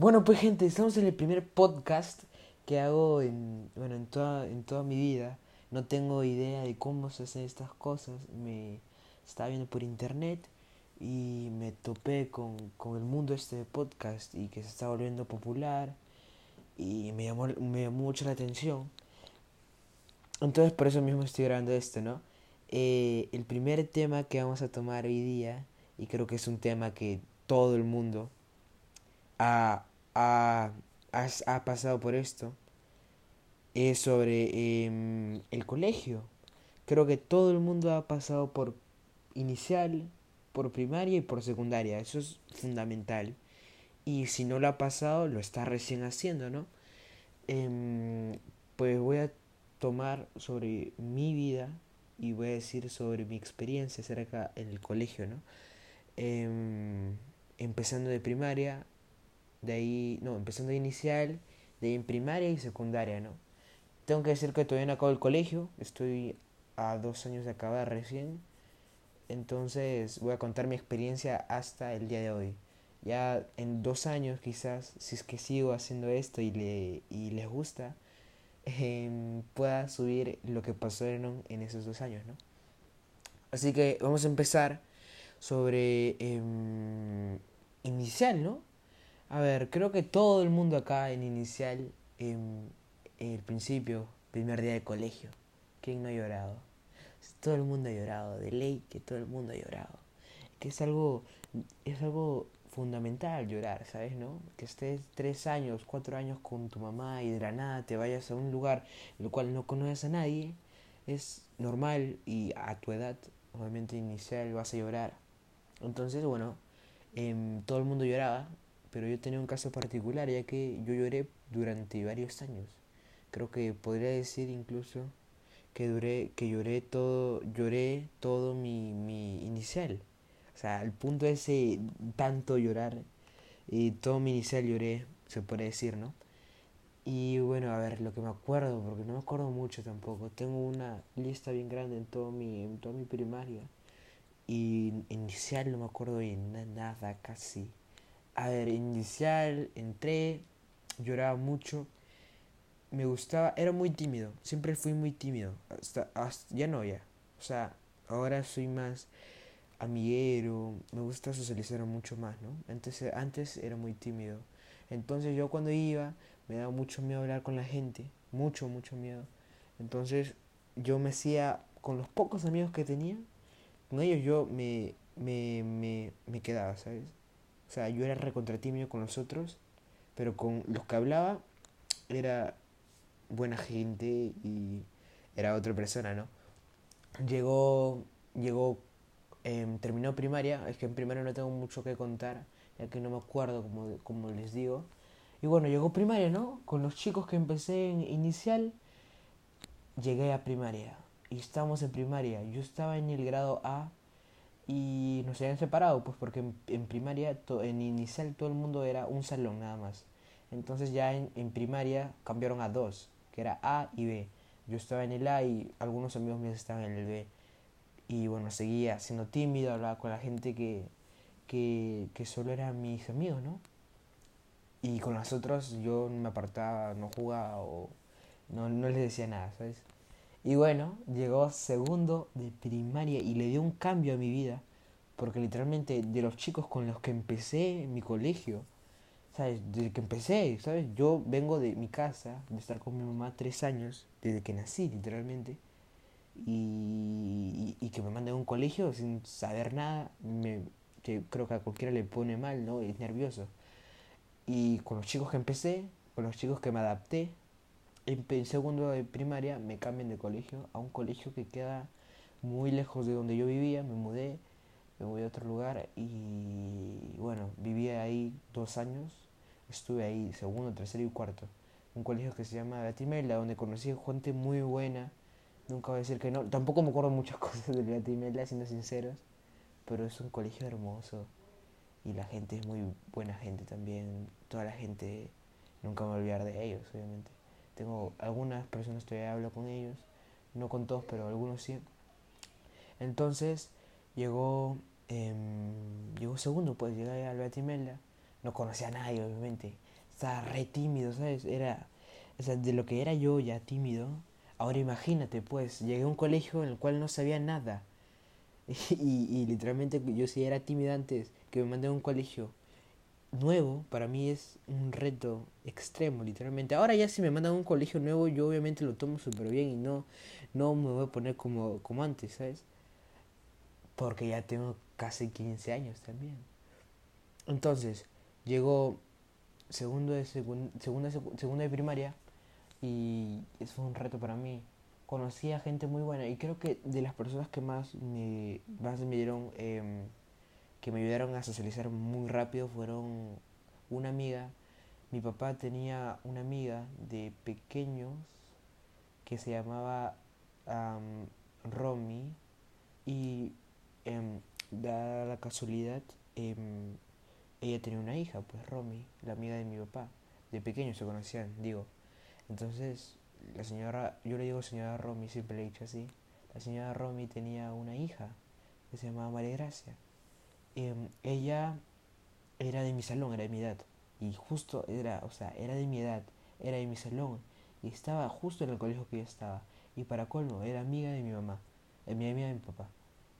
Bueno, pues gente, estamos en el primer podcast que hago en, bueno, en, toda, en toda mi vida. No tengo idea de cómo se hacen estas cosas. Me estaba viendo por internet y me topé con, con el mundo este de podcast y que se está volviendo popular y me llamó, me llamó mucho la atención. Entonces por eso mismo estoy grabando esto, ¿no? Eh, el primer tema que vamos a tomar hoy día, y creo que es un tema que todo el mundo ha, ha, ha, pasado por esto, es sobre em, el colegio. Creo que todo el mundo ha pasado por inicial, por primaria y por secundaria. Eso es fundamental. Y si no lo ha pasado, lo está recién haciendo, ¿no? Em, pues voy a tomar sobre mi vida y voy a decir sobre mi experiencia cerca en el colegio, ¿no? Em, empezando de primaria, de ahí, no, empezando de inicial, de ahí en primaria y secundaria, ¿no? Tengo que decir que todavía no acabo el colegio, estoy a dos años de acabar recién, entonces voy a contar mi experiencia hasta el día de hoy. Ya en dos años quizás, si es que sigo haciendo esto y, le, y les gusta, Em, pueda subir lo que pasó en, en esos dos años, ¿no? Así que vamos a empezar sobre eh, inicial, ¿no? A ver, creo que todo el mundo acá en inicial, en el principio, primer día de colegio, ¿quién no ha llorado? Todo el mundo ha llorado, de ley que todo el mundo ha llorado. Que es algo, es algo fundamental llorar, ¿sabes? ¿No? Que estés tres años, cuatro años con tu mamá y de la nada te vayas a un lugar en el cual no conoces a nadie, es normal y a tu edad, obviamente inicial, vas a llorar. Entonces, bueno, eh, todo el mundo lloraba, pero yo tenía un caso particular, ya que yo lloré durante varios años. Creo que podría decir incluso que duré, que lloré todo, lloré todo mi, mi inicial o sea, al punto de ese tanto llorar, y todo mi inicial lloré, se puede decir, ¿no? Y bueno, a ver, lo que me acuerdo, porque no me acuerdo mucho tampoco, tengo una lista bien grande en, todo mi, en toda mi primaria. Y inicial no me acuerdo de nada, casi. A ver, inicial, entré, lloraba mucho. Me gustaba, era muy tímido, siempre fui muy tímido. Hasta, ya no, ya. O sea, ahora soy más amiguero, me gusta socializar mucho más, ¿no? Antes, antes era muy tímido. Entonces yo cuando iba me daba mucho miedo hablar con la gente, mucho, mucho miedo. Entonces yo me hacía, con los pocos amigos que tenía, con ellos yo me, me, me, me quedaba, ¿sabes? O sea, yo era recontra tímido con los otros, pero con los que hablaba era buena gente y era otra persona, ¿no? Llegó, llegó Em, terminó primaria, es que en primaria no tengo mucho que contar, ya que no me acuerdo como, como les digo. Y bueno, llegó primaria, ¿no? Con los chicos que empecé en inicial, llegué a primaria. Y estábamos en primaria. Yo estaba en el grado A y nos habían separado, pues porque en, primaria, en inicial todo el mundo era un salón nada más. Entonces ya en, en primaria cambiaron a dos, que era A y B. Yo estaba en el A y algunos amigos míos estaban en el B. Y bueno, seguía siendo tímido, hablaba con la gente que, que, que solo eran mis amigos, ¿no? Y con los otros yo me apartaba, no jugaba o no, no les decía nada, ¿sabes? Y bueno, llegó segundo de primaria y le dio un cambio a mi vida. Porque literalmente de los chicos con los que empecé mi colegio, ¿sabes? Desde que empecé, ¿sabes? Yo vengo de mi casa, de estar con mi mamá tres años, desde que nací literalmente y, y, que me manden a un colegio sin saber nada, me, creo que a cualquiera le pone mal, ¿no? Es nervioso. Y con los chicos que empecé, con los chicos que me adapté, en segundo de primaria me cambian de colegio a un colegio que queda muy lejos de donde yo vivía, me mudé, me voy a otro lugar y bueno, viví ahí dos años, estuve ahí segundo, tercero y cuarto. Un colegio que se llama Gatimela, donde conocí gente muy buena, Nunca voy a decir que no. Tampoco me acuerdo muchas cosas de Guatemala, siendo sinceros. Pero es un colegio hermoso. Y la gente es muy buena gente también. Toda la gente, nunca me voy a olvidar de ellos, obviamente. Tengo algunas personas todavía hablo con ellos. No con todos, pero algunos sí. Entonces, llegó, eh, llegó segundo, pues llegué al Guatemala. No conocía a nadie, obviamente. estaba re tímido, ¿sabes? Era, o sea, de lo que era yo ya tímido, ahora imagínate, pues, llegué a un colegio en el cual no sabía nada. Y, y literalmente yo sí era tímido antes, que me mandé a un colegio nuevo, para mí es un reto extremo, literalmente. Ahora ya si me mandan a un colegio nuevo, yo obviamente lo tomo súper bien y no, no me voy a poner como, como antes, ¿sabes? Porque ya tengo casi 15 años también. Entonces, llegó segundo de segunda, de primaria y fue un reto para mí. Conocí a gente muy buena y creo que de las personas que más me, más me dieron, em, que me ayudaron a socializar muy rápido fueron una amiga. Mi papá tenía una amiga de pequeños que se llamaba Romy y em, da la casualidad em, ella tenía una hija, pues Romy, la amiga de mi papá. De pequeño se conocían, digo. Entonces, la señora, yo le digo señora Romy, siempre le he dicho así. La señora Romy tenía una hija que se llamaba María Gracia. Em, ella era de mi salón, era de mi edad. Y justo era, o sea, era de mi edad, era de mi salón. Y estaba justo en el colegio que yo estaba. Y para colmo, era amiga de mi mamá, eh, mi amiga de mi papá.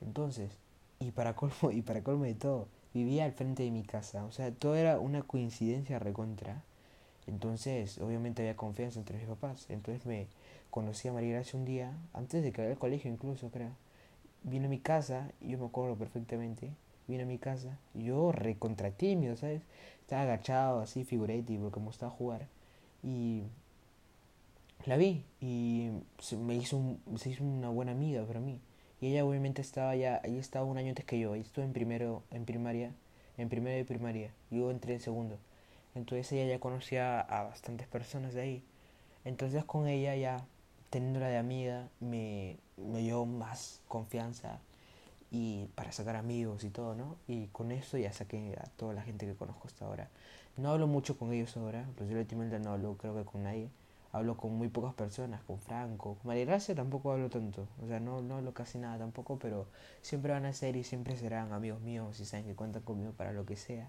Entonces, y para colmo, y para colmo de todo, vivía al frente de mi casa. O sea, todo era una coincidencia recontra. Entonces, obviamente había confianza entre mis papás. Entonces me conocí a María Gracia un día, antes de que al colegio incluso, creo. Vino a mi casa, yo me acuerdo perfectamente. Vino a mi casa, yo recontra tímido, ¿sabes? Estaba agachado, así, figurati, porque me gustaba jugar. Y la vi, y me hizo, se hizo una buena amiga para mí. Y ella obviamente estaba ya, ella estaba un año antes que yo, ella estuvo en primero, en primaria, en primero de primaria, yo entré en segundo. Entonces ella ya conocía a bastantes personas de ahí. Entonces con ella ya, teniéndola de amiga, me, me dio más confianza y para sacar amigos y todo, ¿no? Y con eso ya saqué a toda la gente que conozco hasta ahora. No hablo mucho con ellos ahora, pues yo últimamente no hablo creo que con nadie hablo con muy pocas personas, con Franco, con María Gracia tampoco hablo tanto, o sea, no, no hablo casi nada tampoco, pero siempre van a ser y siempre serán amigos míos y saben que cuentan conmigo para lo que sea.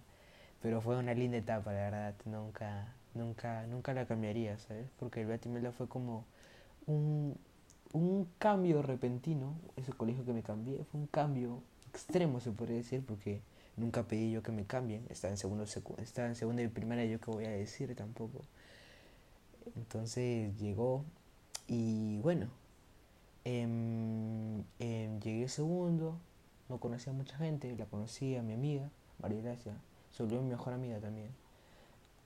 Pero fue una linda etapa, la verdad, nunca, nunca, nunca la cambiaría, ¿sabes? Porque el Batimela fue como un, un cambio repentino, ese colegio que me cambié, fue un cambio extremo se podría decir, porque nunca pedí yo que me cambien, estaba en segundo, estaba en segundo y primaria yo que voy a decir tampoco. Entonces llegó y bueno, eh, llegué segundo, no conocía a mucha gente, la conocí a mi amiga, María Gracia, se volvió mi mejor amiga también.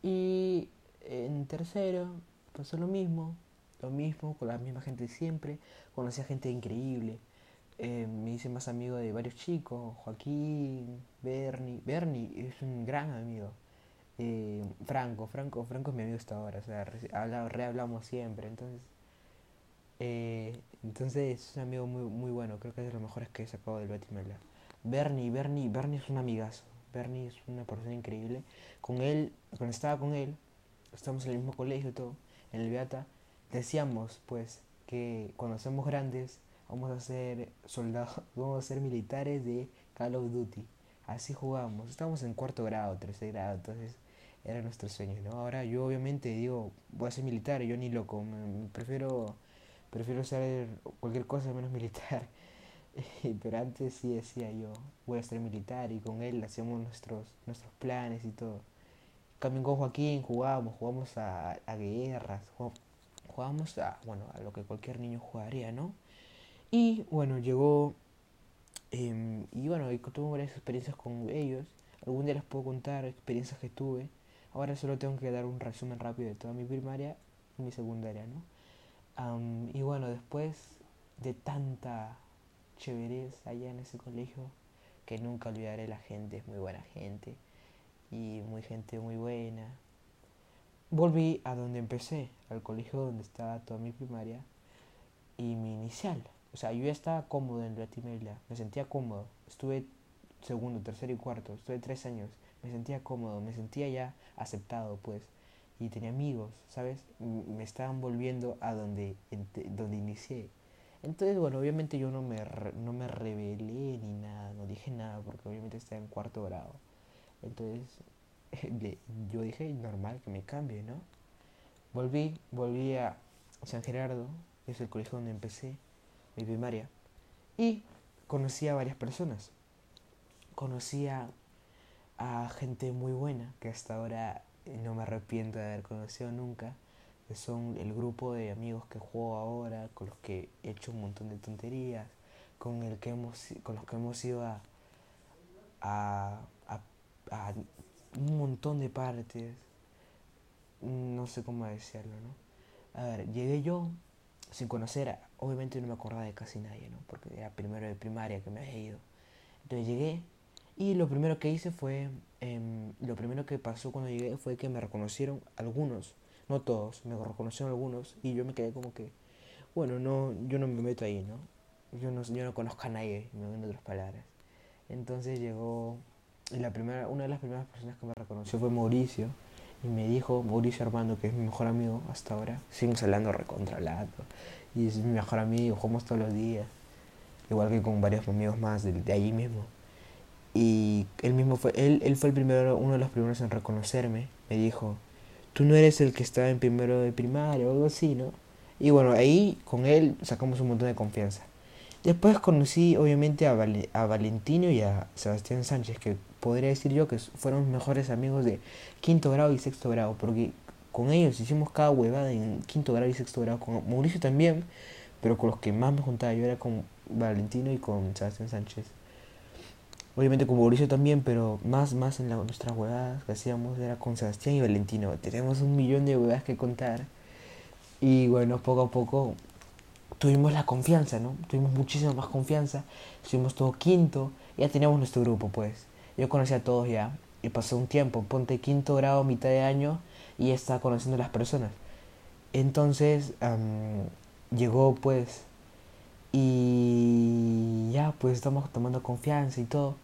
Y en tercero pasó lo mismo, lo mismo, con la misma gente siempre, conocí a gente increíble. Eh, me hice más amigo de varios chicos, Joaquín, Bernie. Bernie es un gran amigo. Eh, Franco, Franco, Franco es mi amigo hasta ahora, o sea, rehablamos siempre, entonces, eh, entonces es un amigo muy, muy bueno, creo que es de los mejores que he sacado del Batimela. Bernie, Bernie, Bernie es un amigazo, Bernie es una persona increíble, con él, cuando estaba con él, estamos en el mismo colegio todo, en el Beata, decíamos pues que cuando somos grandes vamos a ser soldados, vamos a ser militares de Call of Duty. Así jugamos. Estamos en cuarto grado, tercer grado, entonces era nuestro sueño, ¿no? Ahora yo obviamente digo, voy a ser militar, yo ni loco, prefiero prefiero ser cualquier cosa menos militar. Pero antes sí decía yo, voy a ser militar y con él hacíamos nuestros nuestros planes y todo. También con Joaquín jugábamos, jugamos a, a guerras, jugábamos a, bueno, a lo que cualquier niño jugaría, ¿no? Y bueno, llegó em, y bueno, tuve varias experiencias con ellos. Algún día les puedo contar experiencias que tuve. Ahora solo tengo que dar un resumen rápido de toda mi primaria y mi secundaria, ¿no? y bueno, después de tanta chéverez allá en ese colegio, que nunca olvidaré la gente, es muy buena gente y muy gente muy buena. Volví a donde empecé, al colegio donde estaba toda mi primaria y mi inicial. O sea, yo ya estaba cómodo en Latimela, me sentía cómodo. Estuve segundo, tercero y cuarto, estuve tres años me sentía cómodo, me sentía ya aceptado, pues, y tenía amigos, ¿sabes? Me estaban volviendo a donde, donde inicié. Entonces, bueno, obviamente yo no me, no me rebelé ni nada, no dije nada, porque obviamente estaba en cuarto grado. Entonces, yo dije, normal que me cambie, ¿no? Volví, volví a San Gerardo, es el colegio donde empecé mi primaria, y conocí a varias personas. Conocí a, gente muy buena, que hasta ahora no me arrepiento de haber conocido nunca, que son el grupo de amigos que juego ahora, con los que he hecho un montón de tonterías, con, el que hemos, con los que hemos ido a, a un montón de partes, no sé cómo decirlo, ¿no? A ver, llegué yo sin conocer, obviamente no me acordaba de casi nadie, ¿no? Porque era primero de primaria que me había ido. Entonces llegué y lo primero que hice fue, em, lo primero que pasó cuando llegué fue que me reconocieron algunos, no todos, me reconocieron algunos y yo me quedé como que, bueno, no, yo no me meto ahí, ¿no? Yo no, yo no conozco a nadie, en otras palabras. Entonces llegó, la primera, una de las primeras personas que me reconoció fue Mauricio y me dijo, Mauricio Armando, que es mi mejor amigo hasta ahora, seguimos hablando recontrolado. Y es mi mejor amigo, jugamos todos los días. Igual que con varios amigos más de, de allí mismo. Y él mismo fue, él, él fue el primero, uno de los primeros en reconocerme. Me dijo, tú no eres el que estaba en primero de primaria o algo así, ¿no? Y bueno, ahí con él sacamos un montón de confianza. Después conocí obviamente a, a Valentino y a Sebastián Sánchez, que podría decir yo que fueron mejores amigos de quinto grado y sexto grado, porque con ellos hicimos cada huevada en quinto grado y sexto grado, con Mauricio también, pero con los que más me juntaba yo era con Valentino y con Sebastián Sánchez. Obviamente con Mauricio también, pero más, más en nuestras huevadas que hacíamos era con Sebastián y Valentino. Tenemos un millón de huevadas que contar. Y bueno, poco a poco tuvimos la confianza, ¿no? Tuvimos muchísima más confianza. Estuvimos todo quinto. Ya teníamos nuestro grupo, pues. Yo conocí a todos ya y pasó un tiempo, ponte quinto grado, mitad de año y estaba conociendo a las personas. Entonces llegó pues y ya pues estamos tomando confianza y todo.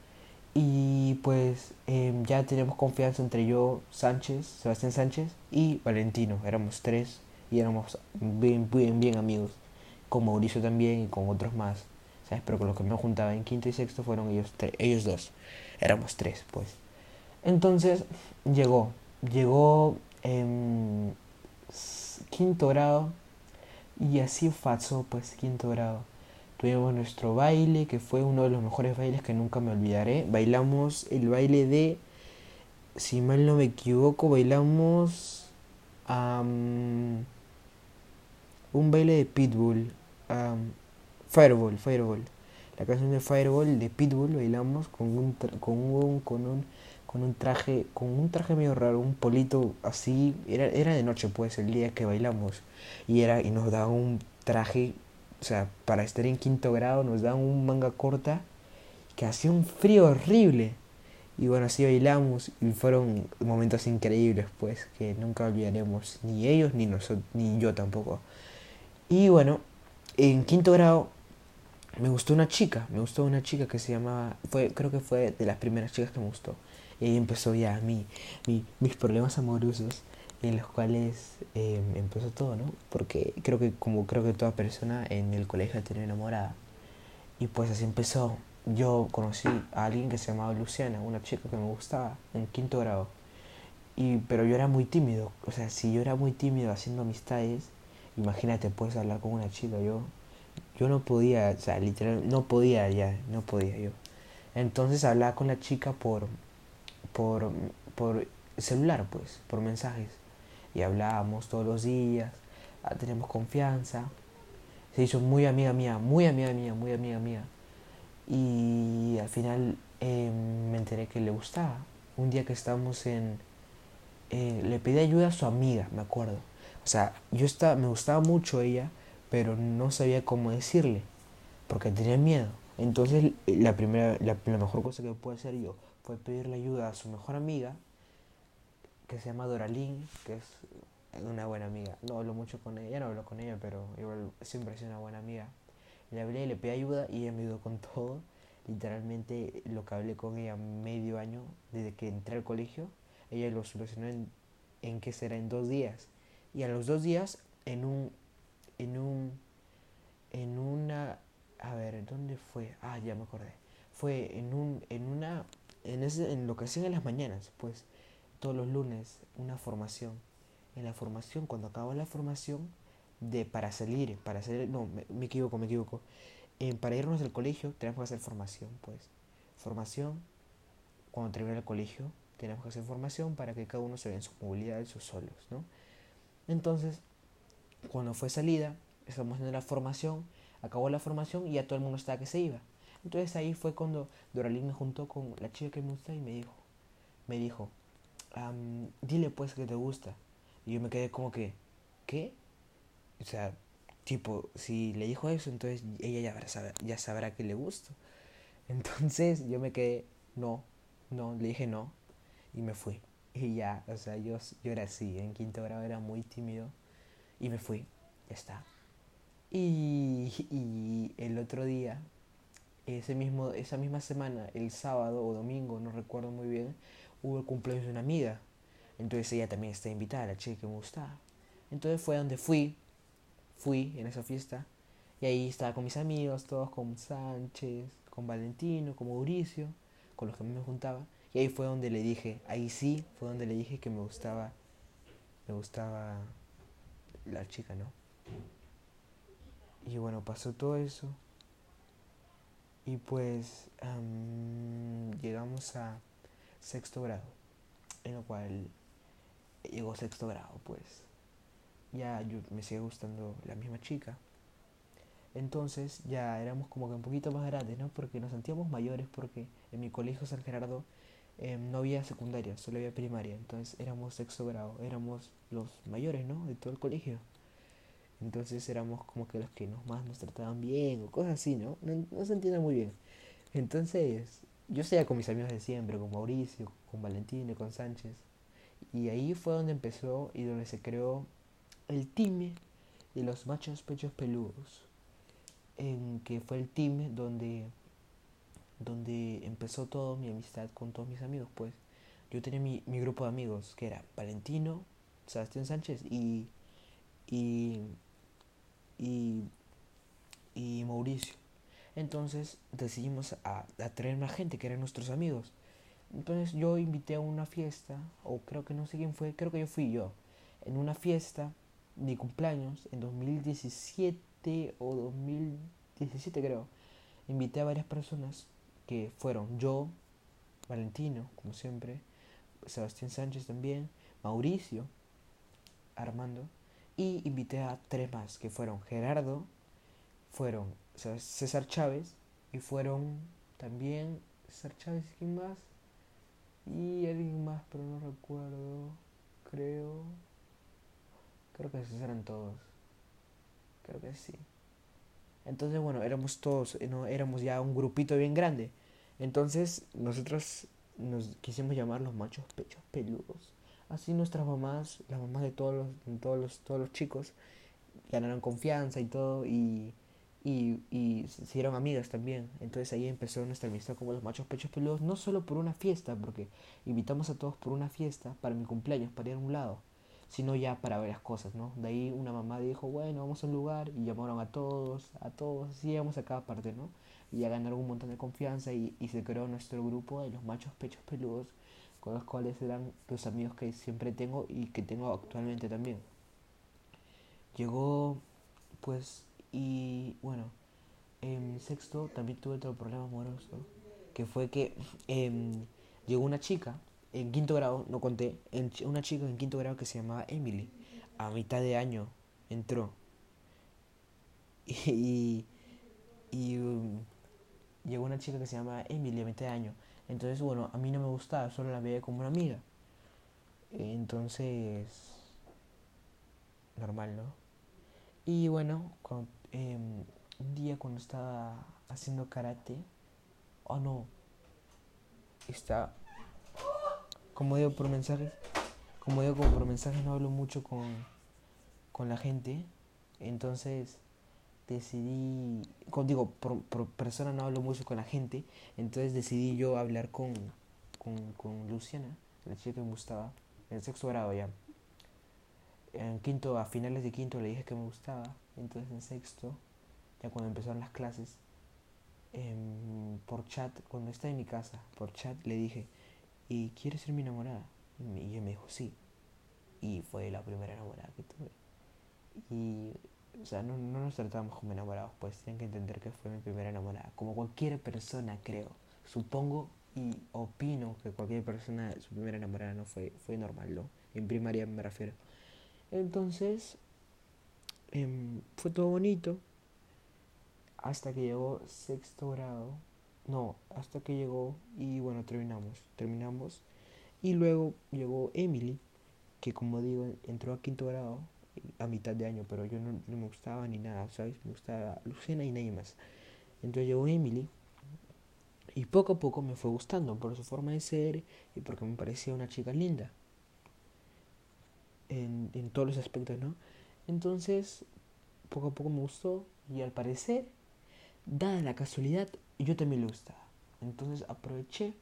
Y pues em, ya teníamos confianza entre yo, Sánchez, Sebastián Sánchez y Valentino. Éramos tres y éramos bien, bien, bien amigos. Con Mauricio también y con otros más. ¿Sabes? Pero con los que me juntaba en quinto y sexto fueron ellos, ellos dos. Éramos tres, pues. Entonces llegó, llegó en quinto grado y así pasó, pues, quinto grado. Tuvimos nuestro baile, que fue uno de los mejores bailes que nunca me olvidaré. Bailamos el baile de, si mal no me equivoco, bailamos un baile de Pitbull, Fireball, Fireball la canción de Fireball de Pitbull bailamos con un, con un, con un, con un traje, con un traje medio raro, un polito así, era, era de noche pues el día que bailamos y era y nos daban un traje, o sea, para estar en quinto grado nos daban un manga corta que hacía un frío horrible. Y bueno, así bailamos y fueron momentos increíbles, pues, que nunca olvidaremos, ni ellos ni nosotros, ni yo tampoco. Y bueno, en quinto grado me gustó una chica, me gustó una chica que se llamaba, fue, creo que fue de las primeras chicas que me gustó. Y ahí empezó ya mi, mi mis problemas amorosos en los cuales eh, empezó todo, ¿no? Porque creo que como creo que toda persona en el colegio tenía enamorada. Y pues así empezó. Yo conocí a alguien que se llamaba Luciana, una chica que me gustaba en quinto grado. Y, pero yo era muy tímido. O sea, si yo era muy tímido haciendo amistades, imagínate, puedes hablar con una chica. Yo yo no podía, o sea, literal, no podía ya, no podía yo. Entonces hablaba con la chica por, por, por celular, pues, por mensajes. Y hablábamos todos los días, ah, teníamos confianza. Se hizo muy amiga mía, muy amiga mía, muy amiga mía. Y al final em, me enteré que le gustaba. Un día que estábamos en... Eh, le pedí ayuda a su amiga, me acuerdo. O sea, yo estaba, me gustaba mucho ella pero no sabía cómo decirle, porque tenía miedo. Entonces la, primera, la, mejor cosa que pude hacer yo fue pedirle ayuda a su mejor amiga, que se llama Doralín, que es una buena amiga. No hablo mucho con ella, no hablo con ella, pero igual siempre es una buena amiga. Le hablé, le pedí ayuda y ella me ayudó con todo. Literalmente lo que hablé con ella medio año desde que entré al colegio, ella lo solucionó en, en que será en dos días. Y a los dos días, en un en un en una a ver dónde fue ah ya me acordé fue en un en una en ese en lo que hacían en las mañanas pues todos los lunes una formación. En la formación, cuando acabó la formación, de para salir, para salir, no, me, equivoco, me equivoco. para irnos del colegio tenemos que hacer formación, pues. Formación, cuando termina el colegio, tenemos que hacer formación para que cada uno se vea en su movilidad, en sus solos, ¿no? Entonces, cuando fue salida, estamos en la formación, acabó la formación y ya todo el mundo estaba que se iba. Entonces ahí fue cuando Doralín me juntó con la chica que me gusta y me dijo, me dijo, dile pues que te gusta. Y yo me quedé como que, ¿qué? O sea, tipo, si le dijo eso, entonces ella ya sabrá, ya sabrá que le gusto. Entonces yo me quedé, no, no, le dije no y me fui. Y ya, o sea, yo, yo era así, en quinto grado era muy tímido y me fui, ya está. Y, y el otro día, ese mismo, esa misma semana, el sábado o domingo, no recuerdo muy bien, hubo el cumpleaños de una amiga. Entonces ella también está invitada, la chica que me gustaba. Entonces fue donde fui, fui en esa fiesta, y ahí estaba con mis amigos, todos con Sánchez, con Valentino, con Mauricio, con los que me juntaba. Y ahí fue donde le dije, ahí sí fue donde le dije que me gustaba, me gustaba la chica, ¿no? Y bueno, pasó todo eso. Y pues llegamos a sexto grado, en lo cual llegó sexto grado, pues ya yo me sigue gustando la misma chica. Entonces ya éramos como que un poquito más grandes, ¿no? Porque nos sentíamos mayores porque en mi colegio San Gerardo em, no había secundaria, solo había primaria. Entonces éramos sexto grado, éramos los mayores, ¿no? De todo el colegio. Entonces éramos como que los que nos más nos trataban bien o cosas así, ¿no? No, se entiende muy bien. Entonces yo seguía con mis amigos de siempre, con Mauricio, con Valentino, con Sánchez. Y ahí fue donde empezó y donde se creó el time de los machos pechos peludos. En que fue el team donde, donde empezó todo mi amistad con todos mis amigos, pues. Yo tenía mi, mi grupo de amigos, que era Valentino, Sebastián Sánchez y, y y, y Mauricio. Entonces decidimos a, a, traer más gente que eran nuestros amigos. Entonces yo invité a una fiesta, o creo que no sé quién fue, creo que yo fui yo, en una fiesta de cumpleaños en 2017 o 2017 creo. Invité a varias personas que fueron yo, Valentino, como siempre, Sebastián Sánchez también, Mauricio, Armando y invité a tres más, que fueron Gerardo, fueron César Chávez y fueron también César Chávez y quién más. Y alguien más, pero no recuerdo. Creo. Creo que esos eran todos. Creo que sí. Entonces, bueno, éramos todos, eh, no, éramos ya un grupito bien grande. Entonces, nosotros nos quisimos llamar los machos pechos peludos. Así nuestras mamás, las mamás de todos los, todos los, todos los chicos, ganaron confianza y todo y, y, y se hicieron amigas también. Entonces ahí empezó nuestra amistad como los machos pechos peludos, no solo por una fiesta, porque invitamos a todos por una fiesta para mi cumpleaños, para ir a un lado, sino ya para varias cosas, ¿no? De ahí una mamá dijo, bueno, vamos a un lugar y llamaron a todos, a todos, así llegamos a cada parte, ¿no? Y ya ganaron un montón de confianza y, y se creó nuestro grupo de los machos pechos peludos con los cuales eran los amigos que siempre tengo y que tengo actualmente también. Llegó, pues, y bueno, en sexto también tuve otro problema amoroso, que fue que em, llegó una chica en quinto grado, no conté, una chica en quinto grado que se llamaba Emily, a mitad de año entró. Y, y, um, llegó una chica que se llama Emily a mitad de año entonces, bueno, a mí no me gustaba, solo la veía como una amiga. Entonces, normal, ¿no? Y bueno, em, un día cuando estaba haciendo karate, oh no, está, como digo por mensajes, como digo por mensajes no hablo mucho con, con la gente, entonces decidí, con, digo, por, persona no hablo mucho con la gente, entonces decidí yo hablar con, con, Luciana, la chica que me gustaba, en sexto grado ya. En quinto, a finales de quinto le dije que me gustaba, entonces en sexto, ya cuando empezaron las clases, em, por chat, cuando estaba en mi casa, por chat le dije, ¿y quieres ser mi enamorada? Y ella me dijo, sí. Y fue la primera enamorada que tuve. Y, o sea, no, no nos tratábamos como enamorados, pues tienen que entender que fue mi primera enamorada. Como cualquier persona, creo. Supongo y opino que cualquier persona, su primera enamorada no fue, fue normal, ¿no? En primaria me refiero. Entonces, em, fue todo bonito. Hasta que llegó sexto grado. No, hasta que llegó y bueno, terminamos. Terminamos. Y luego llegó Emily, que como digo, entró a quinto grado a mitad de año, pero yo no, me gustaba ni nada, ¿sabes? Me gustaba Luciana y nadie más. Entonces llegó Emily y poco a poco me fue gustando por su forma de ser y porque me parecía una chica linda. En, en todos los aspectos, ¿no? Entonces, poco a poco me gustó y al parecer, dada la casualidad, yo también le gustaba. Entonces aproveché,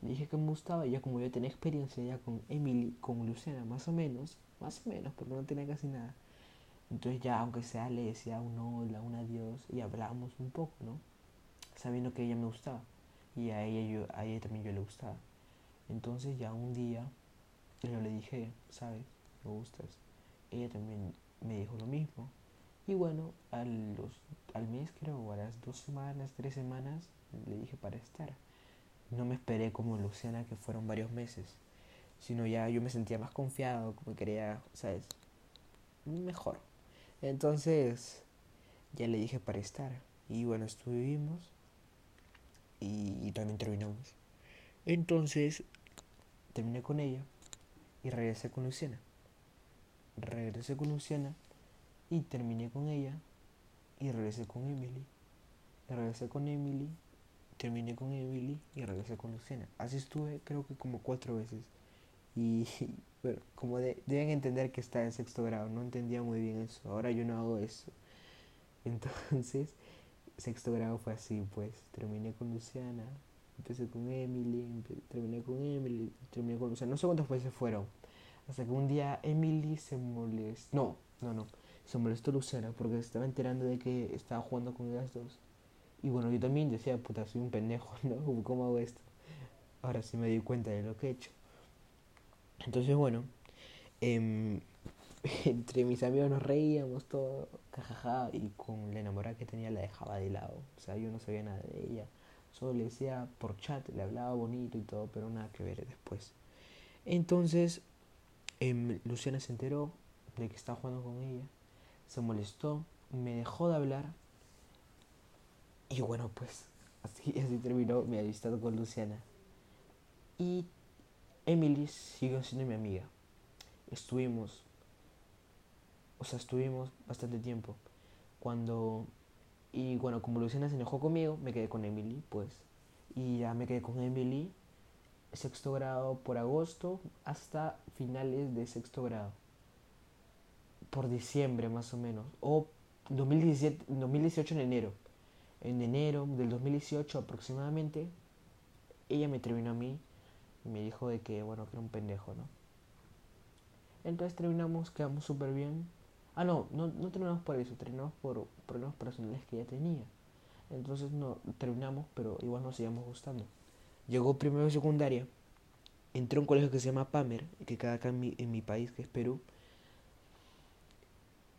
dije que me gustaba y ya como yo tenía experiencia ya con Emily, con Luciana, más o menos, más o menos, porque no tenía casi nada. Entonces ya, aunque sea, le decía un hola, un adiós y hablábamos un poco, ¿no? Sabiendo que ella me gustaba y a ella, yo, a ella también yo le gustaba. Entonces ya un día yo le dije, ¿sabes? Me gustas. Ella también me dijo lo mismo. Y bueno, los, al mes creo, a las dos semanas, tres semanas, le dije para estar. No me esperé como Luciana, que fueron varios meses, sino ya yo me sentía más confiado, como quería, ¿sabes? Mejor. Entonces, ya le dije para estar. Y bueno, estuvimos y, también terminamos. Entonces, terminé con ella y regresé con Luciana. Regresé con Luciana y terminé con ella y regresé con Emily. Y regresé con Emily, terminé con Emily y regresé con Luciana. Así estuve creo que como cuatro veces. Y bueno, como deben entender que está en sexto grado, no entendía muy bien eso. Ahora yo no hago eso. Entonces, sexto grado fue así, pues terminé con Luciana, empecé con Emily, terminé con Emily, terminé con Luciana, no sé cuántos veces fueron, hasta que un día Emily se molestó, no, no, no, se molestó Luciana porque se estaba enterando de que estaba jugando con ellas dos. Y bueno, yo también decía, puta, soy un pendejo, ¿no? ¿Cómo hago esto? Ahora sí me di cuenta de lo que he hecho. Entonces, bueno, eh, entre mis amigos nos reíamos todo, jajaja, y con la enamorada que tenía la dejaba de lado. O sea, yo no sabía nada de ella. Solo le decía por chat, le hablaba bonito y todo, pero nada que ver después. Entonces, eh, Luciana se enteró de que estaba jugando con ella, se molestó, me dejó de hablar. Y bueno, pues así, así terminó mi amistad con Luciana. Y Emily siguió siendo mi amiga. Estuvimos o sea, estuvimos bastante tiempo. Cuando, y bueno, como Luciana se enojó conmigo, me quedé con Emily, pues. Y ya me quedé con Emily, sexto grado por agosto hasta finales de sexto grado. Por diciembre más o menos. O 2017, 2018 en enero. En enero del 2018 aproximadamente, ella me terminó a mí y me dijo de que, bueno, que era un pendejo, ¿no? Entonces terminamos, quedamos súper bien. Ah, no, no, no terminamos por eso, terminamos por problemas personales que ya tenía. Entonces no terminamos, pero igual nos seguíamos gustando. Llegó primero de secundaria, entré a un colegio que se llama Pamer, que queda acá en mi, en mi país, que es Perú.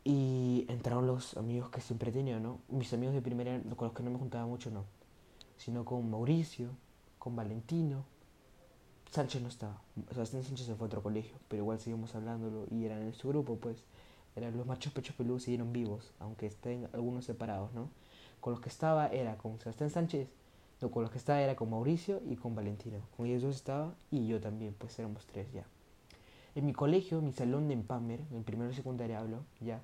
Y entraron los amigos que siempre tenía, ¿no? Mis amigos de primera, con los que no me juntaba mucho, no. Sino con Mauricio, con Valentino. Sánchez no estaba. Sebastián Sánchez se fue a otro colegio, pero igual seguimos hablándolo y eran en su grupo, pues eran los machos pechos peludos siguieron vivos, aunque estén algunos separados, ¿no? Con los que estaba era con Sebastián Sánchez, no, con los que estaba era con Mauricio y con Valentino. Con ellos dos estaba y yo también, pues éramos tres ya. En mi colegio, mi salón de Empamer, en primero y secundaria hablo, ya,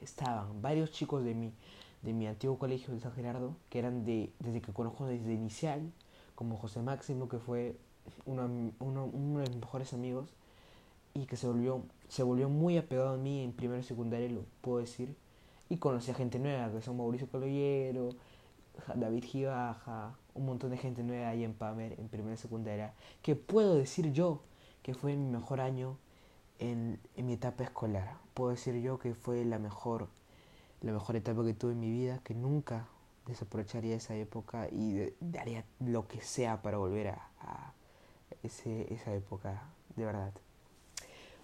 estaban varios chicos de mi, de mi antiguo colegio de San Gerardo, que eran de, desde que conozco desde inicial, como José Máximo, que fue uno, uno, de mis mejores amigos, y que se volvió, se volvió muy apegado a mí en primero y secundaria, lo puedo decir. Y conocí a gente nueva, que son Mauricio Coloyero, David Gibaja, un montón de gente nueva ahí en Pamer, en primera y secundaria, que puedo decir yo que fue mi mejor año en, en, mi etapa escolar. Puedo decir yo que fue la mejor, la mejor etapa que tuve en mi vida, que nunca desaprovecharía esa época y daría lo que sea para volver a ese, esa época de verdad.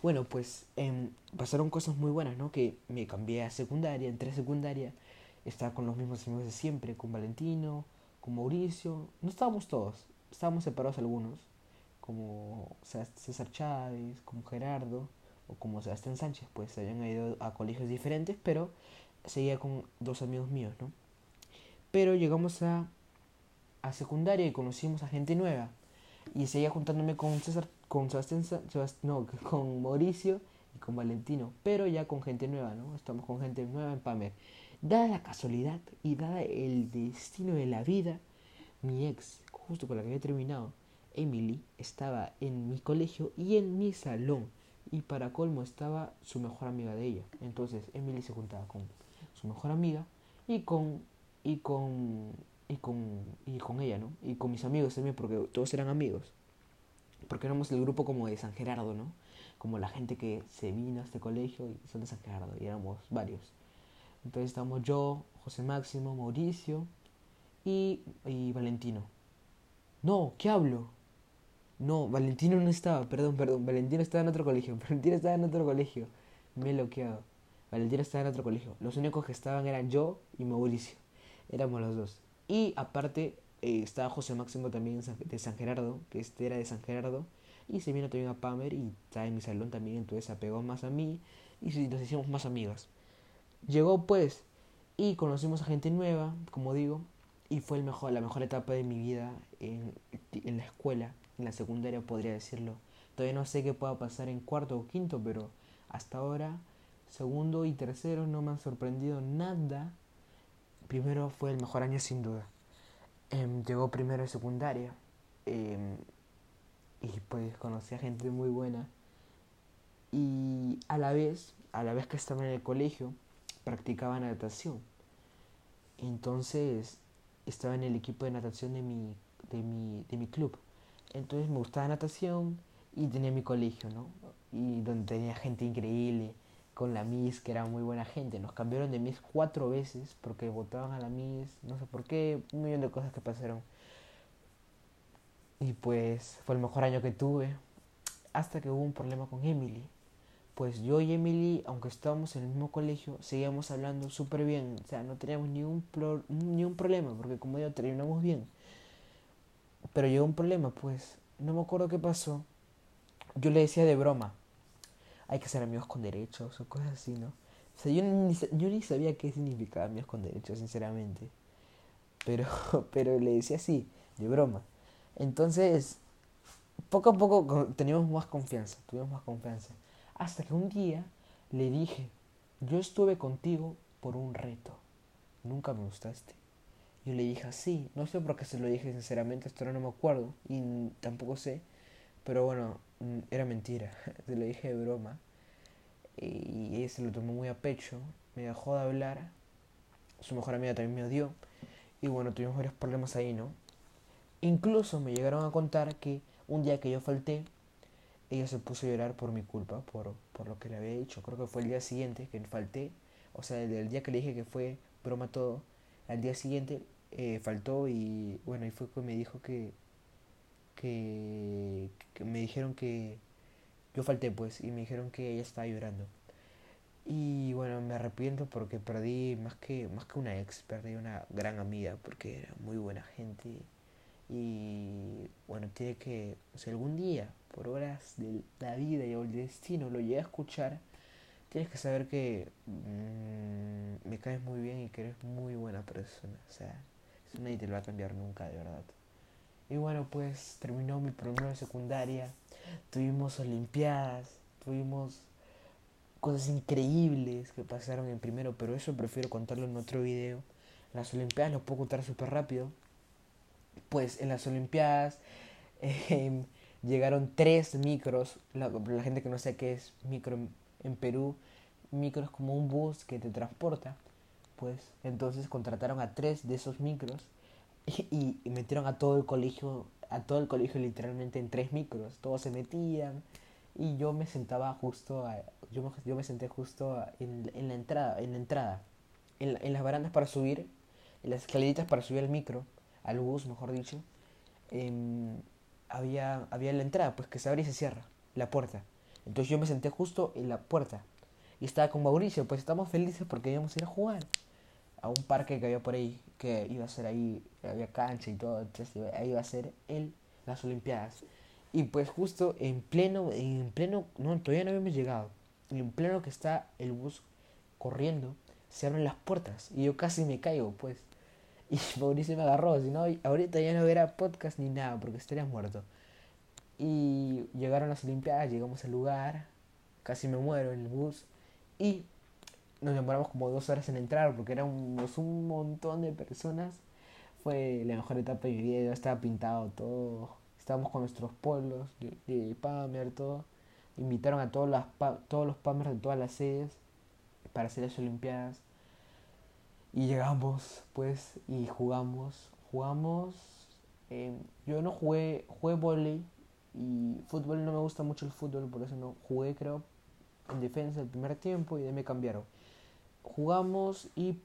Bueno, pues em, pasaron cosas muy buenas, ¿no? Que me cambié a secundaria, entré a secundaria, estaba con los mismos amigos de siempre, con Valentino, con Mauricio, no estábamos todos, estábamos separados algunos, como César Chávez, como Gerardo, o como Sebastián Sánchez, pues habían ido a colegios diferentes, pero seguía con dos amigos míos, ¿no? Pero llegamos a, a secundaria y conocimos a gente nueva, y seguía juntándome con César con Sebastián, no, con Mauricio y con Valentino, pero ya con gente nueva, ¿no? Estamos con gente nueva en Pamer. Dada la casualidad y dada el destino de la vida, mi ex, justo con la que había terminado, Emily, estaba en mi colegio y en mi salón. Y para colmo estaba su mejor amiga de ella. Entonces Emily se juntaba con su mejor amiga y con y con y con y con ella, ¿no? Y con mis amigos también porque todos eran amigos porque éramos el grupo como de San Gerardo, ¿no? Como la gente que se vino a este colegio y son de San Gerardo, y éramos varios. Entonces estábamos yo, José Máximo, Mauricio y, y Valentino. No, ¿qué hablo? No, Valentino no estaba, perdón, perdón, Valentino estaba en otro colegio, Valentino estaba en otro colegio, me he bloqueado. Valentino estaba en otro colegio, los únicos que estaban eran yo y Mauricio, éramos los dos. Y aparte eh, estaba José Máximo también de San Gerardo, que este era de San Gerardo, y se vino también a Pamer y está en mi salón también, entonces se apegó más a mí y nos hicimos más amigas. Llegó pues y conocimos a gente nueva, como digo, y fue el mejor, la mejor etapa de mi vida en, en la escuela, en la secundaria podría decirlo. Todavía no sé qué pueda pasar en cuarto o quinto, pero hasta ahora, segundo y tercero no me han sorprendido nada. Primero fue el mejor año sin duda. Em, llegó primero de secundaria em, y pues conocí a gente muy buena y a la vez, a la vez que estaba en el colegio, practicaba natación. Entonces estaba en el equipo de natación de mi, de mi, de mi club. Entonces me gustaba natación y tenía mi colegio, ¿no? Y donde tenía gente increíble con la Miss, que era muy buena gente. Nos cambiaron de Miss cuatro veces porque votaban a la Miss, no sé por qué, un millón de cosas que pasaron. Y pues fue el mejor año que tuve, hasta que hubo un problema con Emily. Pues yo y Emily, aunque estábamos en el mismo colegio, seguíamos hablando súper bien. O sea, no teníamos ni un, ni un problema, porque como digo, terminamos bien. Pero llegó un problema, pues no me acuerdo qué pasó. Yo le decía de broma, hay que ser amigos con derechos o cosas así, ¿no? O sea, yo ni, yo ni sabía qué significaba amigos con derechos, sinceramente. Pero, pero le decía así, de broma. Entonces, poco a poco teníamos más confianza, tuvimos más confianza. Hasta que un día le dije, yo estuve contigo por un reto, nunca me gustaste. Yo le dije así, no sé por qué se lo dije sinceramente, esto no me acuerdo y tampoco sé, pero bueno, era mentira, se lo dije de broma. Y ella se lo tomó muy a pecho, me dejó de hablar, su mejor amiga también me odió. Y bueno, tuvimos varios problemas ahí, ¿no? Incluso me llegaron a contar que un día que yo falté, ella se puso a llorar por mi culpa, por, por lo que le había dicho. Creo que fue el día siguiente que falté, o sea, el, día que le dije que fue broma todo, al día siguiente eh, faltó y bueno, y fue que me dijo que que, me dijeron que yo falté pues y me dijeron que ella estaba llorando. Y bueno, me arrepiento porque perdí más que más que una ex, perdí una gran amiga porque era muy buena gente. Y bueno, tiene que, o sea, algún día, por horas de la vida y el destino, lo llegué a escuchar, tienes que saber que mm, me caes muy bien y que eres muy buena persona. O sea, eso nadie te lo va a cambiar nunca, de verdad. Y bueno, pues terminó mi primero de secundaria. Tuvimos olimpiadas, tuvimos cosas increíbles que pasaron en primero, pero eso prefiero contarlo en otro video. Las olimpiadas lo puedo contar súper rápido. Pues en las olimpiadas em, llegaron tres micros. La, gente que no sé qué es micro en Perú, micro es como un bus que te transporta. Pues entonces contrataron a tres de esos micros y, metieron a todo el colegio, a todo el colegio literalmente en tres micros, todos se metían y yo me sentaba justo, yo, me, yo me senté justo en, en, la entrada, en la entrada, en, en, las barandas para subir, en las escaleritas para subir al micro, al bus mejor dicho, em, había, había la entrada, pues que se abre y se cierra. la puerta. Entonces yo me senté justo en la puerta. Y estaba con Mauricio, pues estamos felices porque íbamos a ir a jugar a un parque que había por ahí, que iba a ser ahí, había cancha y todo, entonces ahí iba a ser el, las Olimpiadas. Y pues justo en pleno, en pleno, no, todavía no habíamos llegado, en pleno que está el bus corriendo, se abren las puertas y yo casi me caigo, pues. Y Mauricio me agarró, si no, ahorita ya no hubiera podcast ni nada, porque estaría muerto. Y llegaron las Olimpiadas, llegamos al lugar, casi me muero en el bus. Y nos demoramos como dos horas en entrar porque éramos un montón de personas. Fue la mejor etapa de mi vida, estaba pintado todo. Estábamos con nuestros pueblos de, de todo. Invitaron a todos, las, todos los Pamers de todas las sedes para hacer las Olimpiadas. Y llegamos, pues, y jugamos. Jugamos. Eh, yo no jugué, jugué volei y fútbol no me gusta mucho el fútbol, por eso no jugué, creo, en defensa el primer tiempo y de me cambiaron. Jugamos y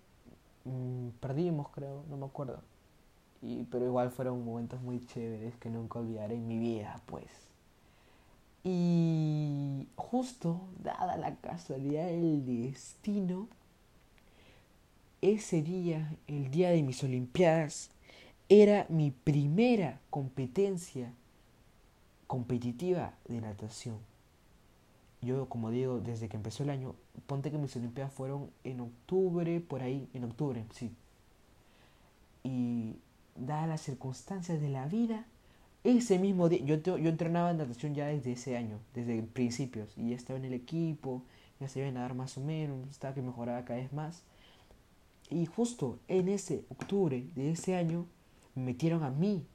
mmm, perdimos, creo, no me acuerdo. Y, pero igual fueron momentos muy chéveres que nunca olvidaré en mi vida, pues. Y justo, dada la casualidad del destino, ese día, el día de mis Olimpiadas, era mi primera competencia competitiva de natación. Yo, como digo, desde que empezó el año, ponte que mis Olimpiadas fueron en octubre, por ahí, en octubre, sí. Y dadas las circunstancias de la vida, ese mismo día, yo, yo entrenaba en natación ya desde ese año, desde principios, y ya estaba en el equipo, ya sabía nadar más o menos, estaba que mejoraba cada vez más. Y justo en ese octubre de ese año, me metieron a mí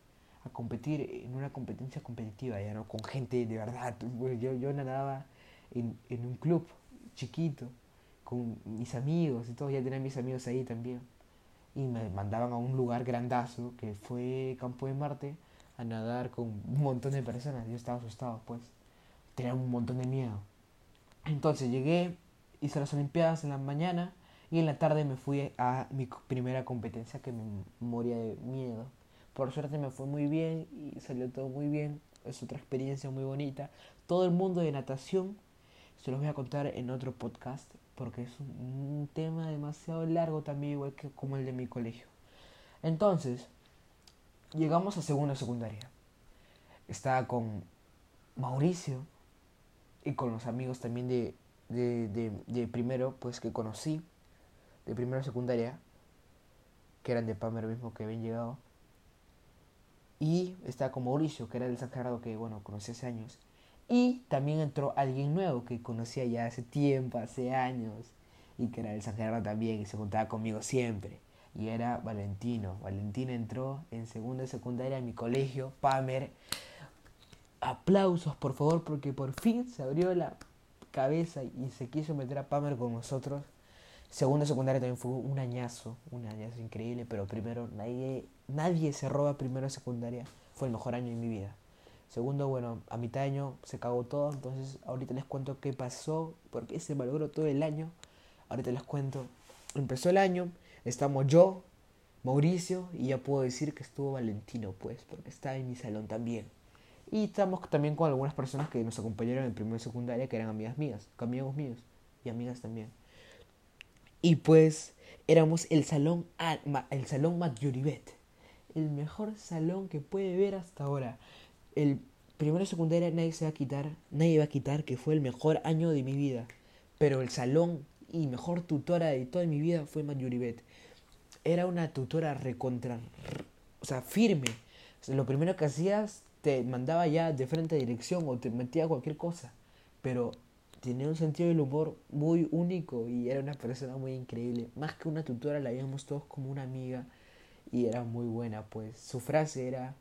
a competir en una competencia competitiva, ya no con gente de verdad. Pues, yo, yo nadaba en, en un club chiquito con mis amigos y todo, ya tenía mis amigos ahí también. Y me mandaban a un lugar grandazo que fue Campo de Marte a nadar con un montón de personas. Yo estaba asustado, pues. Tenía un montón de miedo. Entonces llegué, hice las Olimpiadas en la mañana y en la tarde me fui a mi primera competencia que me moría de miedo. Por suerte me fue muy bien y salió todo muy bien. Es otra experiencia muy bonita. Todo el mundo de natación se los voy a contar en otro podcast porque es un, tema demasiado largo también, igual que como el de mi colegio. Entonces, llegamos a segunda secundaria. Estaba con Mauricio y con los amigos también de, de, de, primero, pues que conocí, de primero secundaria, que eran de Pamer mismo que habían llegado. Y estaba con Mauricio, que era del San que bueno, conocí hace años. Y también entró alguien nuevo que conocía ya hace tiempo, hace años, y que era del San Gerardo también, y se juntaba conmigo siempre. Y era Valentino. Valentino entró en segunda secundaria en mi colegio, Pamer. Aplausos, por favor, porque por fin se abrió la cabeza y se quiso meter a Pamer con nosotros. Segunda secundaria también fue un añazo, un añazo increíble, pero primero nadie nadie se roba primero secundaria. Fue el mejor año de mi vida. Segundo, bueno, a mitad de año se cagó todo, entonces ahorita les cuento qué pasó, porque se malogró todo el año. Ahorita les cuento. Empezó el año, estamos yo, Mauricio, y ya puedo decir que estuvo Valentino, pues, porque está en mi salón también. Y estamos también con algunas personas que nos acompañaron en primero y secundaria, que eran amigas mías, amigos míos, y amigas también. Y pues éramos el salón, el salón Matyuribet el mejor salón que puede ver hasta ahora. El primero secundaria nadie se va a quitar, nadie va a quitar que fue el mejor año de mi vida. Pero el salón y mejor tutora de toda mi vida fue Mayuribet. Era una tutora recontra, o sea, firme. lo primero que hacías te mandaba ya de frente a dirección o te metía cualquier cosa. Pero tenía un sentido del humor muy único y era una persona muy increíble. Más que una tutora, la veíamos todos como una amiga y era muy buena, pues su frase era